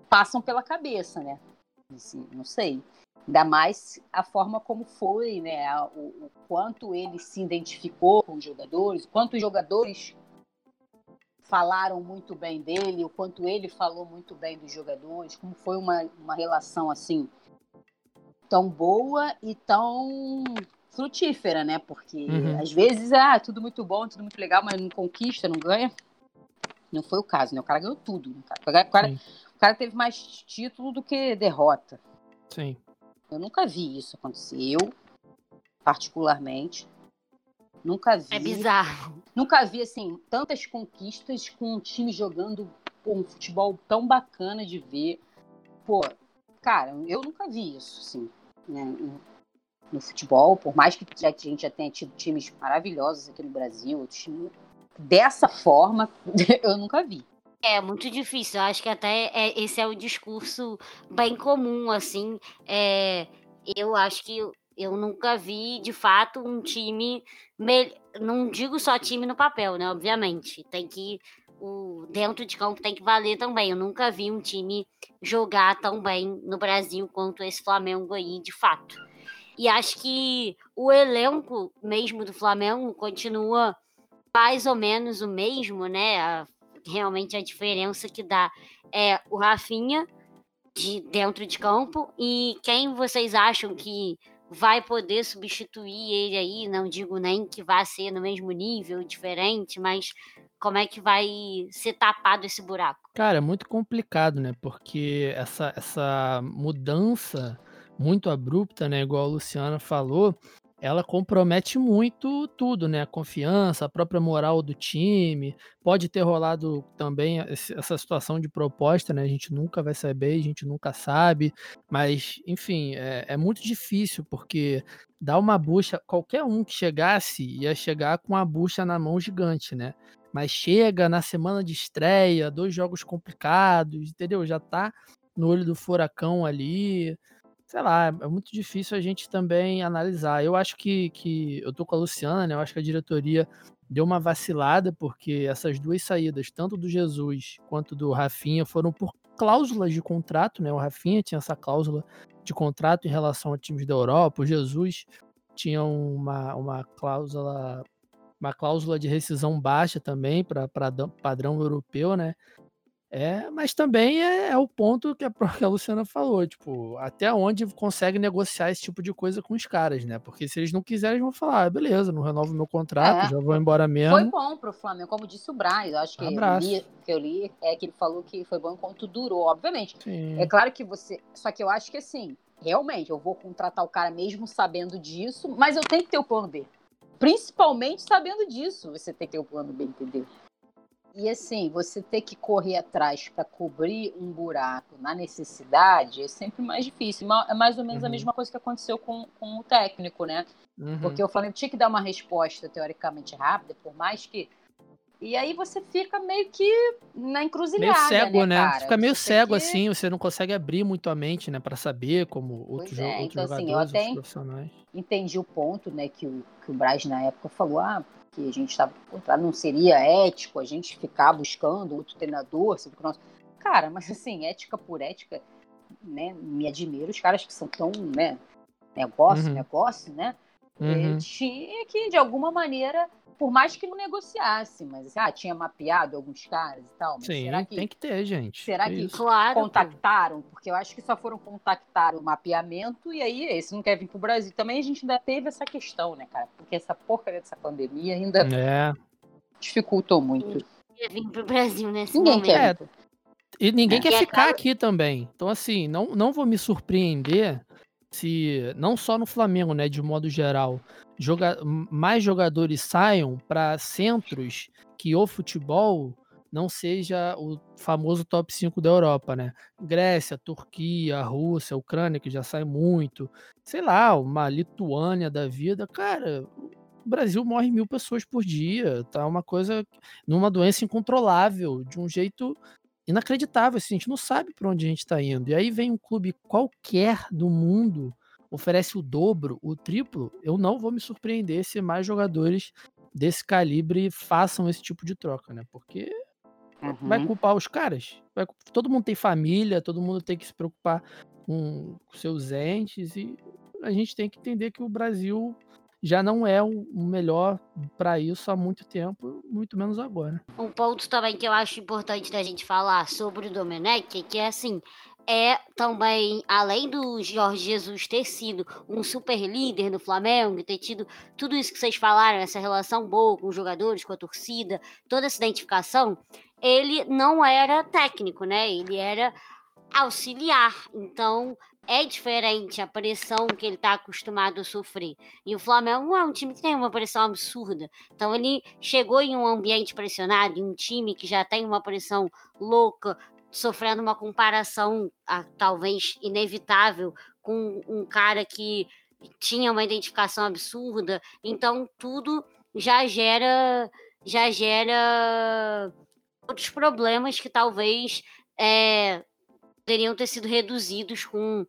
passam pela cabeça, né? Assim, não sei. Ainda mais a forma como foi, né? O, o, quanto ele se identificou com os jogadores, quanto os jogadores falaram muito bem dele, o quanto ele falou muito bem dos jogadores, como foi uma, uma relação assim tão boa e tão frutífera, né? Porque uhum. às vezes, ah, tudo muito bom, tudo muito legal, mas não conquista, não ganha. Não foi o caso, né? O cara ganhou tudo. Né? O, cara, o, cara, o cara teve mais título do que derrota. Sim. Eu nunca vi isso acontecer. Eu, particularmente, nunca vi. É bizarro. Nunca vi, assim, tantas conquistas com um time jogando pô, um futebol tão bacana de ver. Pô, cara, eu nunca vi isso, assim, né, no, futebol. Por mais que a gente já tenha tido times maravilhosos aqui no Brasil, time dessa forma, eu nunca vi. É muito difícil. Eu acho que até é, esse é o discurso bem comum, assim. É, eu acho que eu, eu nunca vi, de fato, um time. Me... Não digo só time no papel, né? Obviamente. Tem que. O, dentro de campo tem que valer também. Eu nunca vi um time jogar tão bem no Brasil quanto esse Flamengo aí, de fato. E acho que o elenco mesmo do Flamengo continua mais ou menos o mesmo, né? Realmente a diferença que dá é o Rafinha de dentro de campo e quem vocês acham que vai poder substituir ele aí, não digo nem que vai ser no mesmo nível, diferente, mas como é que vai ser tapado esse buraco? Cara, é muito complicado, né? Porque essa, essa mudança muito abrupta, né? Igual a Luciana falou, ela compromete muito tudo, né? A confiança, a própria moral do time. Pode ter rolado também essa situação de proposta, né? A gente nunca vai saber, a gente nunca sabe. Mas, enfim, é, é muito difícil, porque dá uma bucha. Qualquer um que chegasse ia chegar com a bucha na mão gigante, né? Mas chega na semana de estreia, dois jogos complicados, entendeu? Já tá no olho do furacão ali sei lá, é muito difícil a gente também analisar. Eu acho que, que eu tô com a Luciana, né? Eu acho que a diretoria deu uma vacilada, porque essas duas saídas, tanto do Jesus quanto do Rafinha, foram por cláusulas de contrato, né? O Rafinha tinha essa cláusula de contrato em relação a times da Europa, o Jesus tinha uma, uma cláusula uma cláusula de rescisão baixa também para padrão europeu, né? É, mas também é, é, o ponto que a, que a Luciana falou, tipo, até onde consegue negociar esse tipo de coisa com os caras, né? Porque se eles não quiserem, eles vão falar, ah, beleza, não renovo meu contrato, é, já vou embora mesmo. Foi bom pro Flamengo, como disse o Brian, eu acho que, eu li, que eu li é que ele falou que foi bom enquanto durou, obviamente. Sim. É claro que você, só que eu acho que assim, realmente, eu vou contratar o cara mesmo sabendo disso, mas eu tenho que ter o plano B. Principalmente sabendo disso, você tem que ter o plano B, entendeu? E assim, você ter que correr atrás para cobrir um buraco na necessidade é sempre mais difícil. É mais ou menos uhum. a mesma coisa que aconteceu com, com o técnico, né? Uhum. Porque o Flamengo tinha que dar uma resposta teoricamente rápida, por mais que. E aí você fica meio que na encruzilhada. Meio cego, né? né? Fica meio você cego que... assim, você não consegue abrir muito a mente, né? para saber como outros, é, outros então, jogadores, assim, eu até profissionais. Entendi o ponto, né, que o, que o Braz na época falou: ah, que a gente estava contratando, não seria ético a gente ficar buscando outro treinador, sendo que nós... Cara, mas assim, ética por ética, né? Me admiro os caras que são tão, né? Negócio, uhum. negócio, né? Uhum. Tinha que, de alguma maneira, por mais que não negociasse, mas assim, ah, tinha mapeado alguns caras e tal. Sim, será que, tem que ter, gente. Será que Isso. contactaram? Porque eu acho que só foram contactar o mapeamento e aí esse não quer vir pro Brasil. Também a gente ainda teve essa questão, né, cara? Porque essa porcaria dessa pandemia ainda é. dificultou muito. Ninguém quer vir pro Brasil nesse ninguém momento. Quer. É. E ninguém é. quer ficar aqui também. Então, assim, não, não vou me surpreender se, não só no Flamengo, né, de modo geral, joga mais jogadores saiam para centros que o futebol não seja o famoso top 5 da Europa, né? Grécia, Turquia, Rússia, Ucrânia, que já sai muito, sei lá, uma Lituânia da vida, cara. O Brasil morre mil pessoas por dia, tá uma coisa, numa doença incontrolável, de um jeito inacreditável. Assim, a gente não sabe para onde a gente está indo. E aí vem um clube qualquer do mundo oferece o dobro, o triplo, eu não vou me surpreender se mais jogadores desse calibre façam esse tipo de troca, né? Porque uhum. vai culpar os caras. Vai, todo mundo tem família, todo mundo tem que se preocupar com seus entes e a gente tem que entender que o Brasil já não é o melhor para isso há muito tempo, muito menos agora. Um ponto também que eu acho importante da gente falar sobre o Domenech, que é assim, é também, além do Jorge Jesus ter sido um super líder no Flamengo, ter tido tudo isso que vocês falaram, essa relação boa com os jogadores, com a torcida, toda essa identificação, ele não era técnico, né? Ele era auxiliar. Então, é diferente a pressão que ele está acostumado a sofrer. E o Flamengo é um time que tem uma pressão absurda. Então ele chegou em um ambiente pressionado, em um time que já tem uma pressão louca, sofrendo uma comparação a, talvez inevitável com um cara que tinha uma identificação absurda. Então tudo já gera já gera outros problemas que talvez é, poderiam ter sido reduzidos com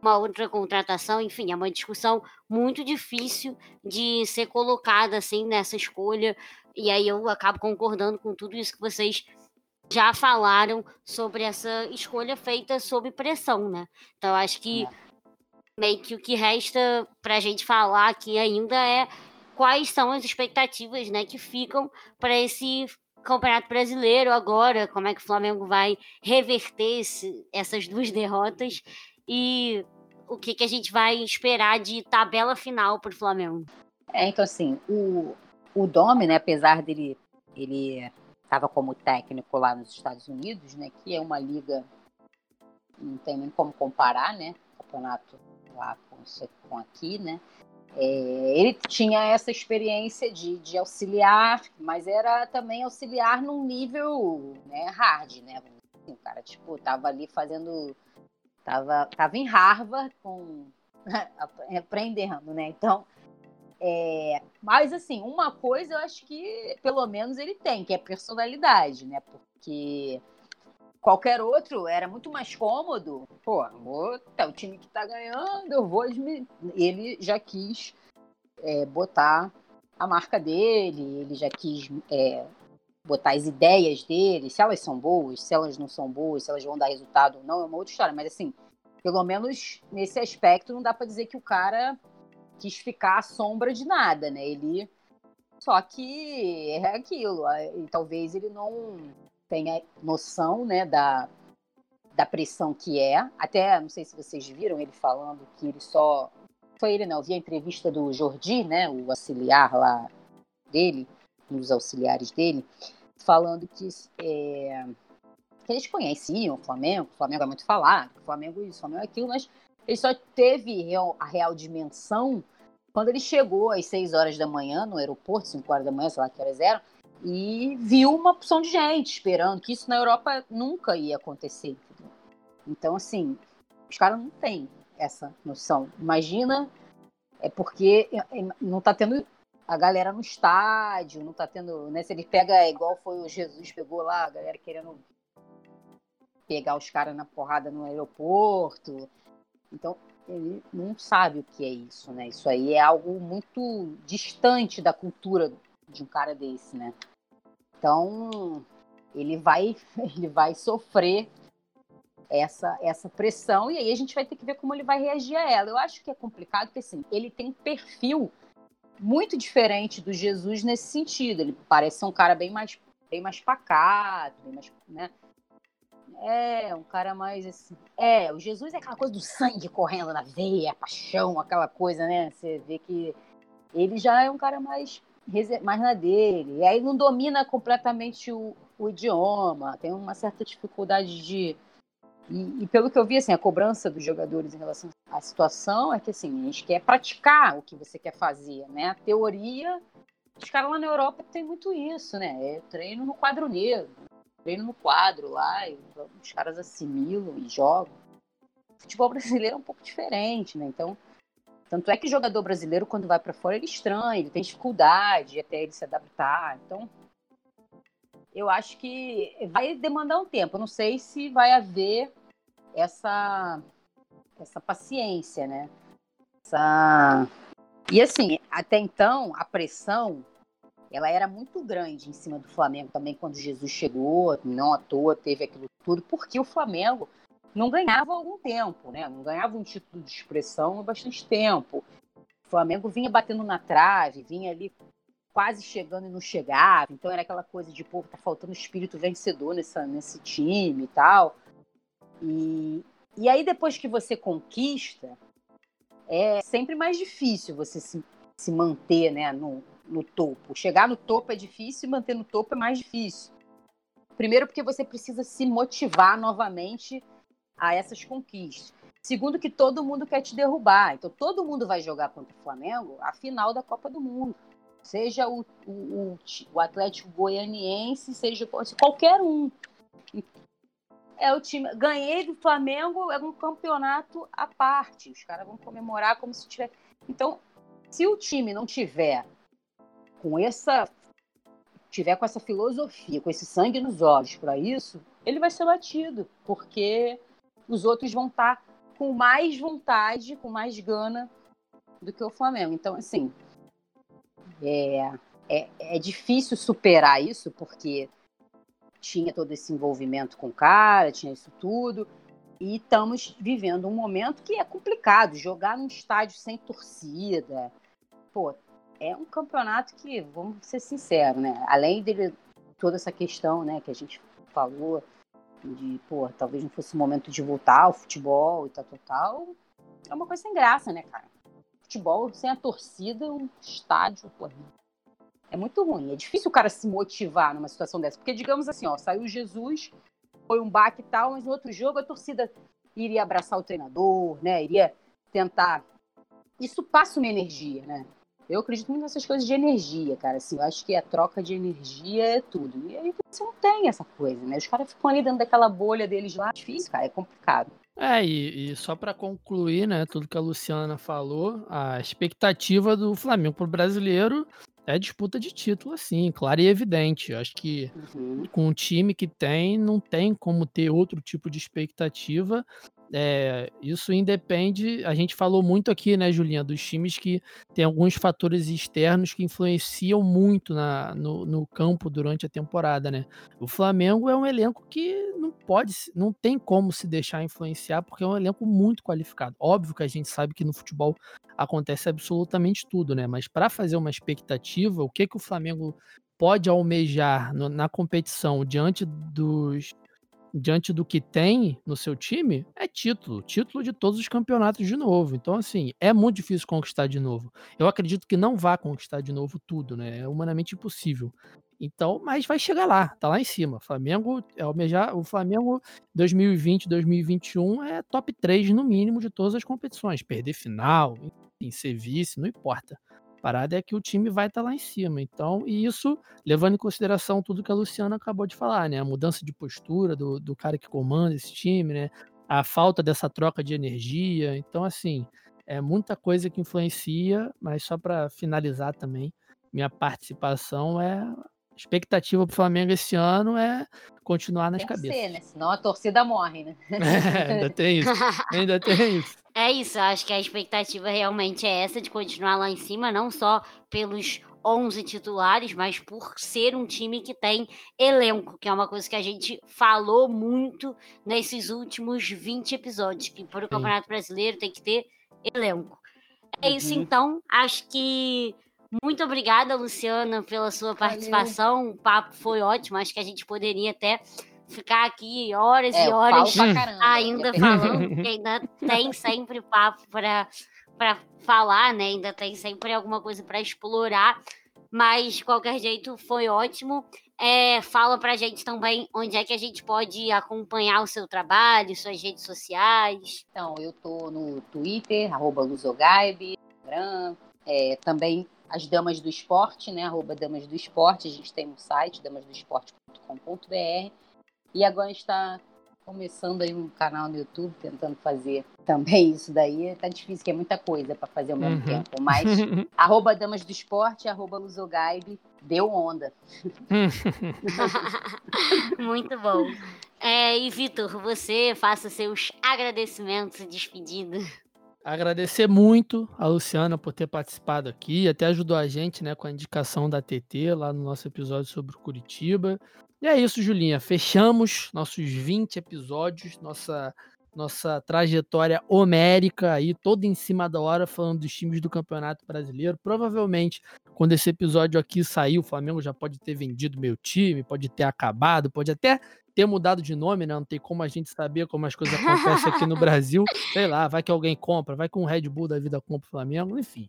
uma outra contratação, enfim, é uma discussão muito difícil de ser colocada assim nessa escolha. E aí eu acabo concordando com tudo isso que vocês já falaram sobre essa escolha feita sob pressão, né? Então acho que é. meio que o que resta para a gente falar aqui ainda é quais são as expectativas, né, que ficam para esse Campeonato Brasileiro agora, como é que o Flamengo vai reverter esse, essas duas derrotas e o que, que a gente vai esperar de tabela final para o Flamengo. É, então assim, o, o Domi, né, apesar dele ele estava como técnico lá nos Estados Unidos, né, que é uma liga não tem nem como comparar, né, campeonato lá com, com aqui, né, é, ele tinha essa experiência de, de, auxiliar, mas era também auxiliar num nível né, hard, né? Assim, o cara, tipo, tava ali fazendo. Tava, tava em Harvard com, aprendendo, né? Então. É, mas, assim, uma coisa eu acho que pelo menos ele tem, que é personalidade, né? Porque qualquer outro era muito mais cômodo. Pô, vou, tá, o time que tá ganhando, eu vou. Ele já quis é, botar a marca dele, ele já quis é, botar as ideias dele, se elas são boas, se elas não são boas, se elas vão dar resultado ou não, é uma outra história. Mas assim, pelo menos nesse aspecto, não dá para dizer que o cara quis ficar à sombra de nada, né? Ele. Só que é aquilo, e talvez ele não tenha noção né, da, da pressão que é. Até, não sei se vocês viram ele falando que ele só. Foi ele, não. Eu vi a entrevista do Jordi, né, o auxiliar lá dele, um dos auxiliares dele, falando que, é, que eles conheciam o Flamengo, o Flamengo é muito falado, o Flamengo isso, o Flamengo é aquilo, mas ele só teve real, a real dimensão quando ele chegou às 6 horas da manhã no aeroporto, 5 horas da manhã, sei lá que horas eram, e viu uma opção de gente esperando, que isso na Europa nunca ia acontecer. Entendeu? Então, assim, os caras não têm essa noção. Imagina, é porque é, é, não está tendo a galera no estádio, não está tendo, né? Se ele pega igual foi o Jesus pegou lá, a galera querendo pegar os caras na porrada no aeroporto. Então, ele não sabe o que é isso, né? Isso aí é algo muito distante da cultura de um cara desse, né? Então, ele vai, ele vai sofrer essa, essa pressão e aí a gente vai ter que ver como ele vai reagir a ela. Eu acho que é complicado porque assim, ele tem um perfil muito diferente do Jesus nesse sentido. Ele parece ser um cara bem mais, bem mais pacato, bem mais, né? É, um cara mais assim. É, o Jesus é aquela coisa do sangue correndo na veia, paixão, aquela coisa, né? Você vê que ele já é um cara mais mais na dele. E aí não domina completamente o, o idioma, tem uma certa dificuldade de. E, e, pelo que eu vi, assim, a cobrança dos jogadores em relação à situação é que assim, a gente quer praticar o que você quer fazer, né? A teoria, os caras lá na Europa tem muito isso, né? É treino no quadro negro, treino no quadro lá, e os caras assimilam e jogam. O futebol brasileiro é um pouco diferente, né? Então, tanto é que jogador brasileiro, quando vai para fora, ele estranha, ele tem dificuldade até ele se adaptar. Então, eu acho que vai demandar um tempo. Eu não sei se vai haver essa, essa paciência, né? Essa... E assim, até então, a pressão ela era muito grande em cima do Flamengo também quando Jesus chegou, não à toa teve aquilo tudo, porque o Flamengo não ganhava algum tempo, né? Não ganhava um título de expressão há bastante tempo. O Flamengo vinha batendo na trave, vinha ali quase chegando e não chegava. Então era aquela coisa de, pô, tá faltando espírito vencedor nessa, nesse time e tal. E, e aí depois que você conquista, é sempre mais difícil você se, se manter né, no, no topo. Chegar no topo é difícil e manter no topo é mais difícil. Primeiro porque você precisa se motivar novamente a essas conquistas. Segundo, que todo mundo quer te derrubar. Então, todo mundo vai jogar contra o Flamengo a final da Copa do Mundo. Seja o, o, o Atlético Goianiense, seja qualquer um. É o time. Ganhei do Flamengo, é um campeonato à parte. Os caras vão comemorar como se tivesse. Então, se o time não tiver com essa tiver com essa filosofia, com esse sangue nos olhos para isso, ele vai ser batido, porque os outros vão estar tá com mais vontade, com mais gana do que o Flamengo. Então, assim, é, é, é difícil superar isso, porque tinha todo esse envolvimento com o cara, tinha isso tudo. E estamos vivendo um momento que é complicado. Jogar num estádio sem torcida. Pô, é um campeonato que, vamos ser sinceros, né? Além de toda essa questão né, que a gente falou, de, pô, talvez não fosse o momento de voltar ao futebol e tal, tal, tal. É uma coisa sem graça, né, cara? Futebol sem a torcida, um estádio, pô, é muito ruim. É difícil o cara se motivar numa situação dessa. Porque, digamos assim, ó, saiu Jesus, foi um baque e tal, mas no outro jogo a torcida iria abraçar o treinador, né? Iria tentar. Isso passa uma energia, né? Eu acredito muito nessas coisas de energia, cara. Assim, eu acho que a troca de energia é tudo. E aí você não tem essa coisa, né? Os caras ficam ali dentro daquela bolha deles lá. É difícil, cara. É complicado. É, e, e só para concluir, né, tudo que a Luciana falou, a expectativa do Flamengo pro brasileiro é disputa de título, assim, claro e evidente. Eu acho que uhum. com o time que tem, não tem como ter outro tipo de expectativa. É, isso independe. A gente falou muito aqui, né, Julinha, dos times que tem alguns fatores externos que influenciam muito na, no, no, campo durante a temporada, né? O Flamengo é um elenco que não pode, não tem como se deixar influenciar, porque é um elenco muito qualificado. Óbvio que a gente sabe que no futebol acontece absolutamente tudo, né? Mas para fazer uma expectativa, o que que o Flamengo pode almejar no, na competição diante dos diante do que tem no seu time, é título. Título de todos os campeonatos de novo. Então, assim, é muito difícil conquistar de novo. Eu acredito que não vá conquistar de novo tudo, né? É humanamente impossível. Então, mas vai chegar lá, tá lá em cima. Flamengo é almejar, o Flamengo 2020, 2021 é top 3 no mínimo de todas as competições. Perder final, enfim, ser vice, não importa parada é que o time vai estar tá lá em cima. Então, e isso levando em consideração tudo que a Luciana acabou de falar, né? A mudança de postura do, do cara que comanda esse time, né? A falta dessa troca de energia. Então, assim, é muita coisa que influencia, mas só para finalizar também, minha participação é expectativa para o Flamengo esse ano é continuar nas tem cabeças. Ser, né? Senão a torcida morre, né? É, ainda tem isso. Ainda tem isso. É isso, acho que a expectativa realmente é essa de continuar lá em cima, não só pelos 11 titulares, mas por ser um time que tem elenco, que é uma coisa que a gente falou muito nesses últimos 20 episódios, que para o Campeonato Brasileiro tem que ter elenco. É uhum. isso então, acho que muito obrigada, Luciana, pela sua participação. Valeu. O papo foi ótimo, acho que a gente poderia até ficar aqui horas é, e horas ainda falando, porque ainda tem sempre papo para falar, né? Ainda tem sempre alguma coisa para explorar. Mas, de qualquer jeito, foi ótimo. É, fala pra gente também onde é que a gente pode acompanhar o seu trabalho, suas redes sociais. Então, eu tô no Twitter, arroba Luzogaibe, Instagram, é, também as Damas do Esporte, né? Arroba Damas do Esporte, a gente tem um site, damasdoesporte.com.br e agora está começando aí um canal no YouTube, tentando fazer também isso daí. Tá difícil, que é muita coisa para fazer ao mesmo uhum. tempo. Mas arroba Damas do Esporte, arroba Luzogaibe, deu onda. Muito bom. É, e Vitor, você faça seus agradecimentos e despedida. Agradecer muito a Luciana por ter participado aqui, até ajudou a gente né, com a indicação da TT lá no nosso episódio sobre Curitiba. E é isso, Julinha. Fechamos nossos 20 episódios, nossa nossa trajetória homérica aí, toda em cima da hora, falando dos times do Campeonato Brasileiro. Provavelmente, quando esse episódio aqui sair, o Flamengo já pode ter vendido meu time, pode ter acabado, pode até ter mudado de nome, né? Não tem como a gente saber como as coisas acontecem aqui no Brasil. Sei lá, vai que alguém compra, vai que um Red Bull da vida compra o Flamengo, enfim.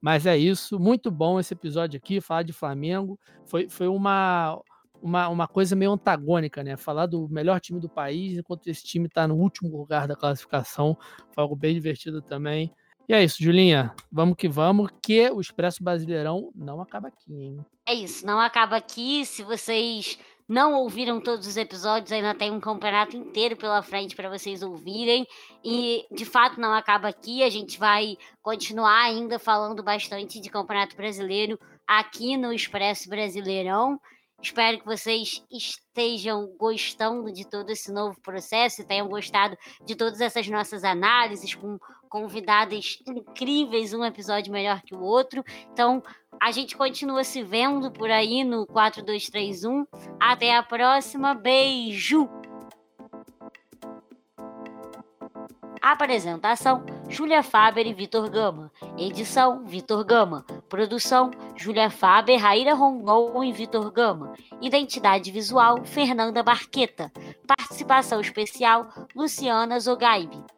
Mas é isso, muito bom esse episódio aqui, falar de Flamengo. Foi, foi uma uma, uma coisa meio antagônica, né? Falar do melhor time do país, enquanto esse time está no último lugar da classificação. Foi algo bem divertido também. E é isso, Julinha. Vamos que vamos, que o Expresso Brasileirão não acaba aqui, hein? É isso, não acaba aqui. Se vocês não ouviram todos os episódios, ainda tem um campeonato inteiro pela frente para vocês ouvirem. E de fato não acaba aqui. A gente vai continuar ainda falando bastante de Campeonato Brasileiro aqui no Expresso Brasileirão. Espero que vocês estejam gostando de todo esse novo processo e tenham gostado de todas essas nossas análises com convidadas incríveis, um episódio melhor que o outro. Então, a gente continua se vendo por aí no 4231. Até a próxima. Beijo! Apresentação: Júlia Faber e Vitor Gama. Edição: Vitor Gama. Produção: Júlia Faber, Raíra Rondon e Vitor Gama. Identidade visual: Fernanda Barqueta. Participação especial: Luciana Zogaibe.